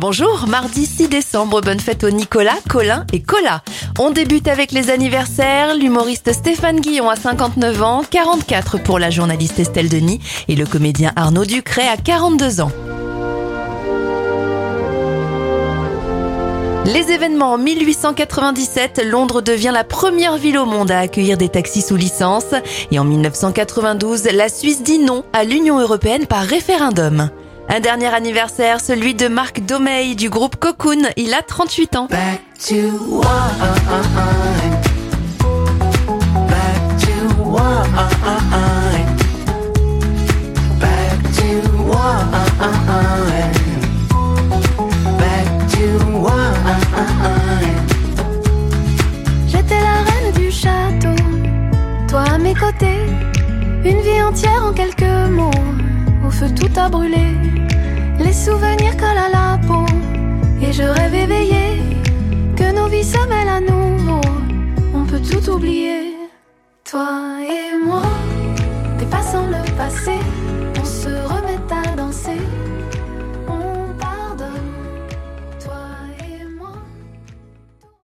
Bonjour, mardi 6 décembre, bonne fête aux Nicolas, Colin et Cola. On débute avec les anniversaires, l'humoriste Stéphane Guillon à 59 ans, 44 pour la journaliste Estelle Denis et le comédien Arnaud Ducret à 42 ans. Les événements en 1897, Londres devient la première ville au monde à accueillir des taxis sous licence. Et en 1992, la Suisse dit non à l'Union européenne par référendum. Un dernier anniversaire, celui de Marc Domey du groupe Cocoon. Il a 38 ans. Back to one. Back to one. Back to one. Back to one. J'étais la reine du château, toi à mes côtés, une vie entière en quelques mots, au feu tout a brûlé, les souvenirs collent à la peau, et je rêve éveillé que nos vies se mêlent à nouveau, on peut tout oublier, toi et moi, dépassant le passé,